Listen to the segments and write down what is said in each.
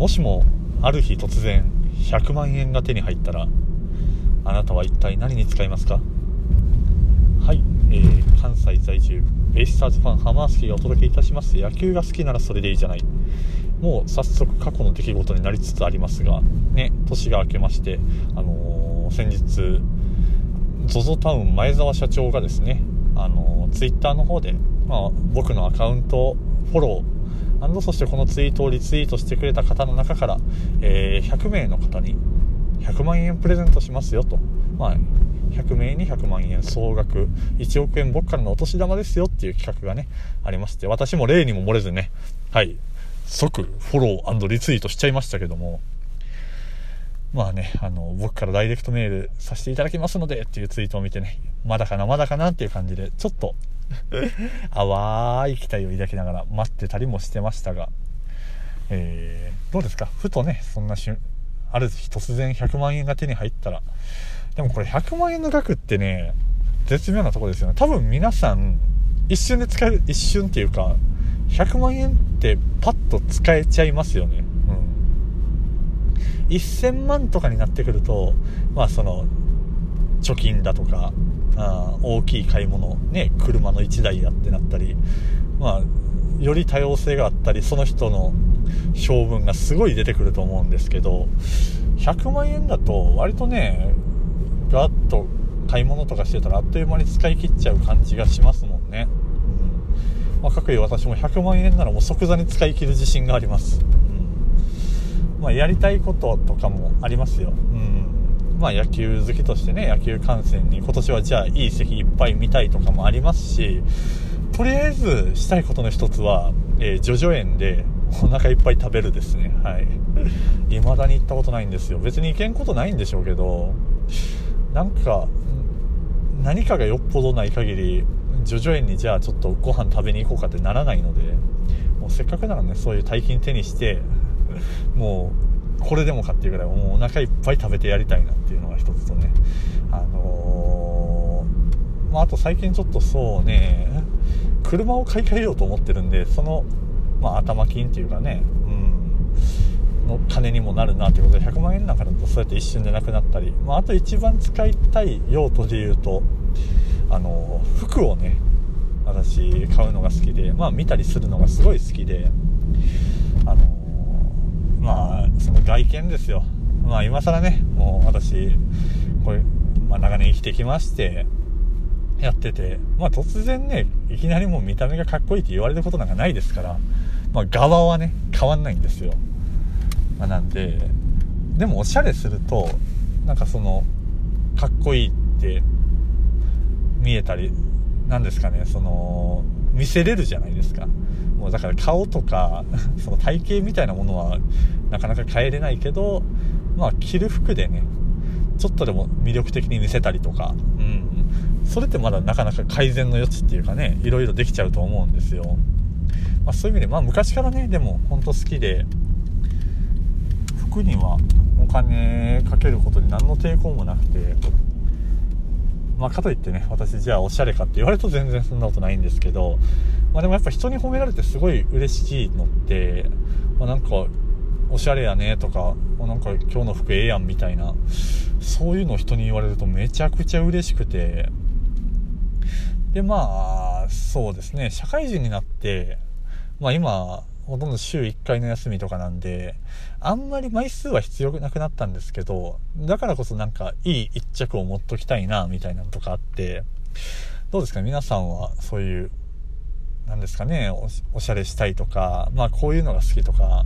もしもある日突然100万円が手に入ったらあなたは一体何に使いますか？はい、えー、関西在住ベイスターズファンハマースキーがお届けいたします。野球が好きならそれでいいじゃない。もう早速過去の出来事になりつつありますがね年が明けましてあのー、先日 ZOZO タウン前澤社長がですねあのー、ツイッターの方で、まあ、僕のアカウントフォローそしてこのツイートをリツイートしてくれた方の中から、えー、100名の方に100万円プレゼントしますよと、まあ、100名に100万円総額1億円僕からのお年玉ですよっていう企画がねありまして私も例にも漏れずねはい即フォローリツイートしちゃいましたけども。まあね、あの、僕からダイレクトメールさせていただきますのでっていうツイートを見てね、まだかな、まだかなっていう感じで、ちょっと 淡い期待を抱きながら待ってたりもしてましたが、えー、どうですか？ふとね、そんな瞬、ある日突然100万円が手に入ったら、でもこれ100万円の額ってね、絶妙なとこですよね。多分皆さん、一瞬で使える、一瞬っていうか、100万円ってパッと使えちゃいますよね。うん。1000万とかになってくると、まあその、貯金だとか、あ大きい買い物、ね、車の1台やってなったり、まあ、より多様性があったり、その人の性分がすごい出てくると思うんですけど、100万円だと割とね、ガッと買い物とかしてたらあっという間に使い切っちゃう感じがしますもんね。うんまあ、各位私も100万円ならもう即座に使い切る自信があります。うんまあ、やりたいこととかもありますよ。うんまあ、野球好きとしてね、野球観戦に今年はじゃあいい席いっぱい見たいとかもありますし、とりあえずしたいことの一つは、えー、ジョジョ園でお腹いっぱい食べるですね。はい。未だに行ったことないんですよ。別に行けんことないんでしょうけど、なんか、何かがよっぽどない限り、叙々苑にじゃあちょっとご飯食べに行こうかってならないのでもうせっかくならねそういう大金手にしてもうこれでもかっていうぐらいもうお腹いっぱい食べてやりたいなっていうのが一つとね。あのー、まあ、あと最近ちょっとそうね車を買い替えようと思ってるんでその、まあ、頭金っていうかねうんの金にもなるなということで100万円なんかだとそうやって一瞬でなくなったり、まあ、あと一番使いたい用途で言うとあの服をね私買うのが好きでまあ見たりするのがすごい好きでまあその外見ですよまあ今更ねもう私これ、まあ、長年生きてきましてやっててまあ突然ねいきなりもう見た目がかっこいいって言われることなんかないですからまあ側はね変わんないんですよ、まあ、なんででもおしゃれするとなんかそのかっこいいって見えたり、なんですかね、その、見せれるじゃないですか。もうだから顔とか、その体型みたいなものはなかなか変えれないけど、まあ着る服でね、ちょっとでも魅力的に見せたりとか、うん。それってまだなかなか改善の余地っていうかね、いろいろできちゃうと思うんですよ。まあそういう意味で、まあ昔からね、でも本当好きで、服にはお金かけることに何の抵抗もなくて、まあ、かといってね、私じゃあおしゃれかって言われると全然そんなことないんですけど、まあ、でもやっぱ人に褒められてすごい嬉しいのって、まあ、なんか、おしゃれやねとか、なんか今日の服ええやんみたいな、そういうの人に言われるとめちゃくちゃ嬉しくて、で、まあ、そうですね、社会人になって、まあ今、ほとんど週1回の休みとかなんで、あんまり枚数は必要なくなったんですけど、だからこそなんかいい一着を持っときたいな、みたいなのとかあって、どうですか？皆さんはそういう、なんですかね？お、おしゃれしたいとか、まあこういうのが好きとか、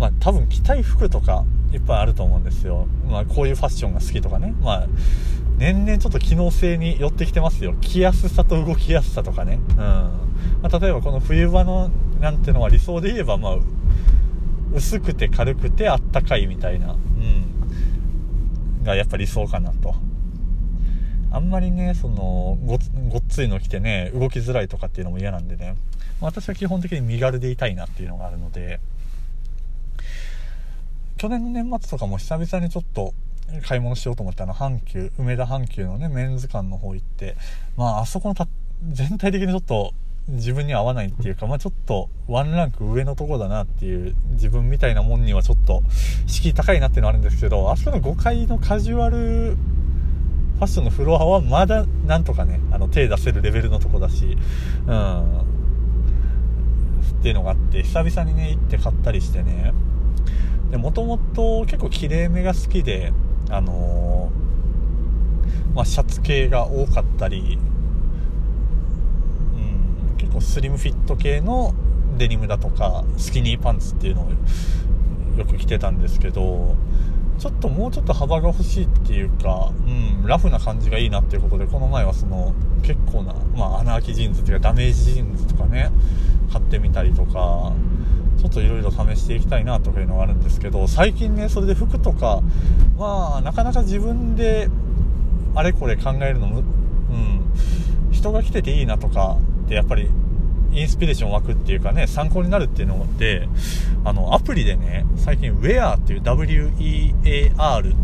まあ多分着たい服とかいっぱいあると思うんですよ。まあこういうファッションが好きとかね。まあ年々ちょっと機能性に寄ってきてますよ。着やすさと動きやすさとかね。うん。まあ、例えばこの冬場のなんてのは理想で言えば、まあ、薄くて軽くてあったかいみたいな、うん。がやっぱ理想かなと。あんまりね、そのご、ごっついの着てね、動きづらいとかっていうのも嫌なんでね。私は基本的に身軽でいたいなっていうのがあるので、去年の年末とかも久々にちょっと買い物しようと思ってあの阪急梅田阪急のねメンズ館の方行ってまああそこのた全体的にちょっと自分には合わないっていうか、まあ、ちょっとワンランク上のとこだなっていう自分みたいなもんにはちょっと敷居高いなっていうのはあるんですけどあそこの5階のカジュアルファッションのフロアはまだなんとかねあの手出せるレベルのとこだしうん。っていうのがあって久々にね行って買ったりしてね。でもともと結構きれいめが好きであのー、まあ、シャツ系が多かったり結構スリムフィット系のデニムだとかスキニーパンツっていうのをよく着てたんですけどちょっともうちょっと幅が欲しいっていうか、うん、ラフな感じがいいなっていうことでこの前はその結構な、まあ、穴開きジーンズっていうかダメージジーンズとかね買ってみたりとかちょっといろいろ試していきたいなというのがあるんですけど最近ねそれで服とかまあなかなか自分であれこれ考えるのも、うん、人が着てていいなとかってやっぱりインスピレーション湧くっていうかね、参考になるっていうので、あの、アプリでね、最近 Wear っていう W-E-A-R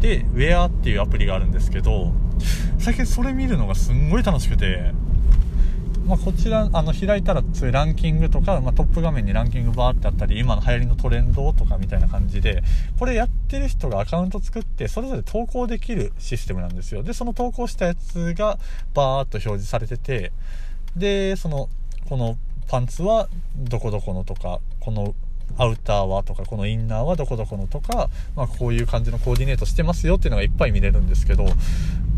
で Wear っていうアプリがあるんですけど、最近それ見るのがすんごい楽しくて、まあ、こちら、あの、開いたら、そういランキングとか、まあ、トップ画面にランキングバーってあったり、今の流行りのトレンドとかみたいな感じで、これやってる人がアカウント作って、それぞれ投稿できるシステムなんですよ。で、その投稿したやつが、バーっと表示されてて、で、その、このパンツはどこどこのとか、このアウターはとか、このインナーはどこどこのとか、まあこういう感じのコーディネートしてますよっていうのがいっぱい見れるんですけど、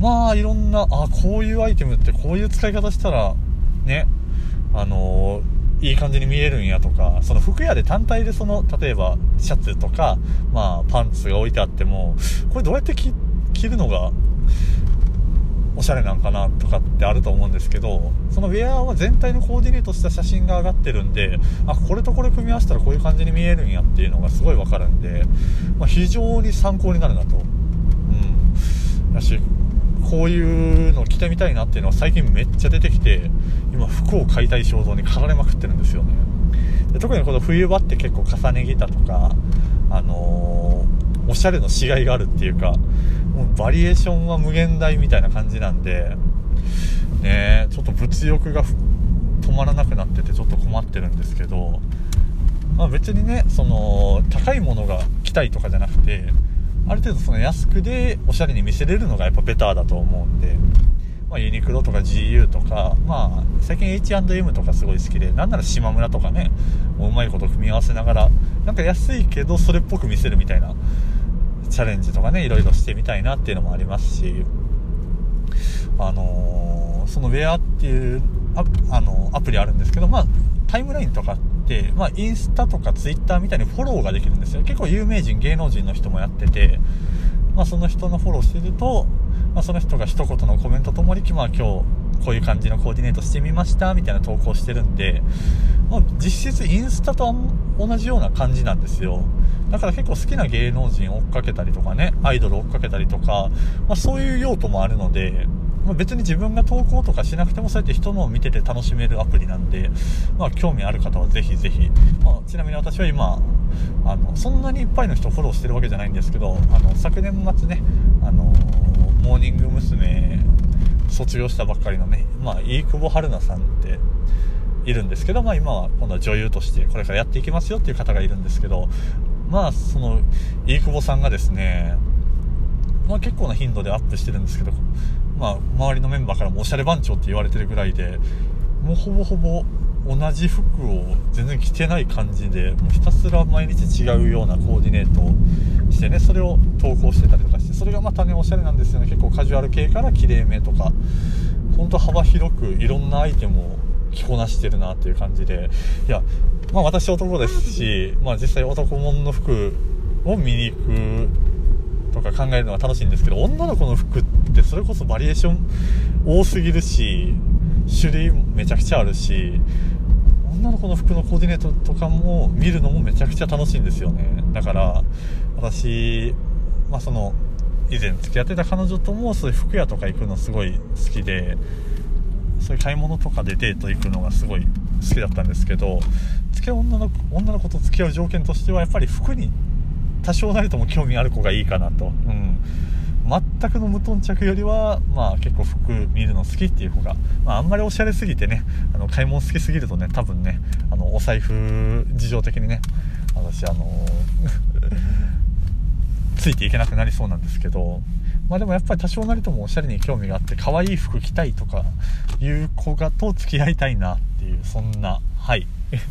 まあいろんな、あ、こういうアイテムってこういう使い方したら、ね、あのー、いい感じに見えるんやとか、その服屋で単体でその、例えばシャツとか、まあパンツが置いてあっても、これどうやって着るのがおしゃれなんかなとかってあると思うんですけどそのウェアは全体のコーディネートした写真が上がってるんであこれとこれ組み合わせたらこういう感じに見えるんやっていうのがすごいわかるんで、まあ、非常に参考になるなと。うん。だしこういうの着てみたいなっていうのは最近めっちゃ出てきて今服を買いたい衝動に駆られまくってるんですよね。で特にこの冬場って結構重ね着たとかあのー、おしゃれのしがいがあるっていうかもうバリエーションは無限大みたいな感じなんで、ねちょっと物欲が止まらなくなっててちょっと困ってるんですけど、まあ、別にね、その、高いものが着たいとかじゃなくて、ある程度その安くでおしゃれに見せれるのがやっぱベターだと思うんで、まあ、ユニクロとか GU とか、まあ、最近 H&M とかすごい好きで、なんなら島村とかね、もううまいこと組み合わせながら、なんか安いけどそれっぽく見せるみたいなチャレンジとかね、いろいろしてみたいなっていうのもありますし、あのー、そのウェアっていうアあのアプリあるんですけど、まあ、タイムラインとかて、まあ、インスタとかツイッターみたいにフォローができるんですよ。結構有名人、芸能人の人もやってて、まあ、その人のフォローしてると、まあ、その人が一言のコメントともに、まあ、今日こういう感じのコーディネートしてみましたみたいな投稿してるんで、まあ、実質インスタと同じような感じなんですよ。だから結構好きな芸能人追っかけたりとかね、アイドル追っかけたりとか、まあ、そういう用途もあるので、まあ、別に自分が投稿とかしなくてもそうやって人のを見てて楽しめるアプリなんで、まあ、興味ある方はぜひぜひ、まあ、ちなみに私は今あのそんなにいっぱいの人をフォローしてるわけじゃないんですけどあの昨年末ねあのモーニング娘。卒業したばっかりのね、まあ、飯久保春菜さんっているんですけど、まあ、今は今度は女優としてこれからやっていきますよっていう方がいるんですけど、まあ、その、飯久保さんがですね、まあ、結構な頻度でアップしてるんですけど、まあ、周りのメンバーからもおしゃれ番長って言われてるぐらいで、もうほぼほぼ同じ服を全然着てない感じで、もうひたすら毎日違うようなコーディネートをしてね、それを投稿してたりとかして、それがまたね、おしゃれなんですよね。結構カジュアル系から綺麗めとか、ほんと幅広くいろんなアイテムを着こなしてるなっていう感じで、いや、まあ私男ですし、まあ実際男物の服を見に行くとか考えるのが楽しいんですけど、女の子の服ってそれこそバリエーション多すぎるし、種類めちゃくちゃあるし、女の子の服のコーディネートとかも見るのもめちゃくちゃ楽しいんですよね。だから、私、まあその、以前付き合ってた彼女ともそういう服屋とか行くのすごい好きで、そういう買い物とかでデート行くのがすごい好きだったんですけど付き合う女の女の子と付き合う条件としてはやっぱり服に多少なりとも興味ある子がいいかなと、うん、全くの無頓着よりは、まあ結構服見るの好きっていう子が、まああんまりおしゃれすぎてね、あの買い物好きすぎるとね、多分ね、あのお財布事情的にね、私あの ついていけなくなりそうなんですけど、まあでもやっぱり多少なりともおしゃれに興味があって、可愛い服着たいとかいう子がと付き合いたいなっていう、そんな、はい、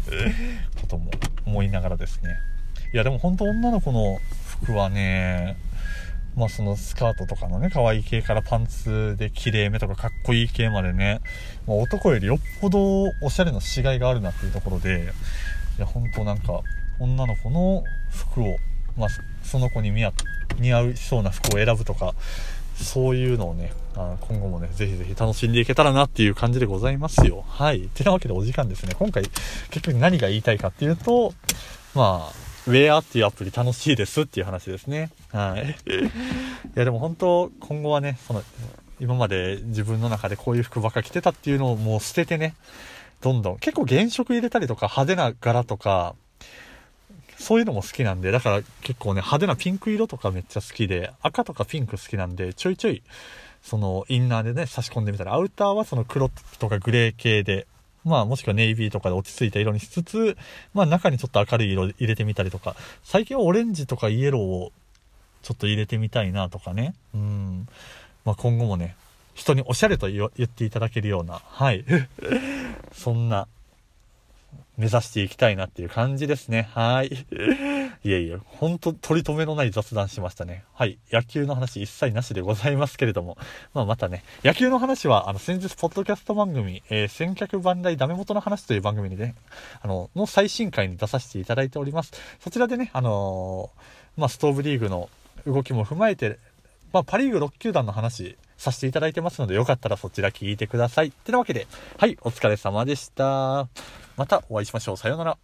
ことも思いながらですね。いやでも本当女の子の服はね、まあそのスカートとかのね、可愛い系からパンツで綺麗めとかかっこいい系までね、まあ、男よりよっぽどおしゃれのしがいがあるなっていうところで、いや本当なんか女の子の服を、まあその子に似合うそうな服を選ぶとか、そういうのをね、あ今後もね、ぜひぜひ楽しんでいけたらなっていう感じでございますよ。はい。てなわけでお時間ですね。今回、結局何が言いたいかっていうと、まあ、ウェアっていうアプリ楽しいですっていう話ですね。はい。いやでも本当、今後はね、その、今まで自分の中でこういう服ばっか着てたっていうのをもう捨ててね、どんどん、結構原色入れたりとか派手な柄とか、そういうのも好きなんで、だから結構ね、派手なピンク色とかめっちゃ好きで、赤とかピンク好きなんで、ちょいちょい、そのインナーでね、差し込んでみたら、アウターはその黒とかグレー系で、まあもしくはネイビーとかで落ち着いた色にしつつ、まあ中にちょっと明るい色入れてみたりとか、最近はオレンジとかイエローをちょっと入れてみたいなとかね。うん。まあ今後もね、人におしゃれと言っていただけるような、はい。そんな目指していきたいなっていう感じですね。はい。いえいえ、ほんと取り留めのない雑談しましたね。はい。野球の話一切なしでございますけれども。まあまたね、野球の話は、あの、先日、ポッドキャスト番組、えー、千客万来ダメ元の話という番組にね、あの、の最新回に出させていただいております。そちらでね、あのー、まあ、ストーブリーグの動きも踏まえて、まあ、パリーグ6球団の話、させていただいてますので、よかったらそちら聞いてください。ってなわけで、はい、お疲れ様でした。またお会いしましょう。さようなら。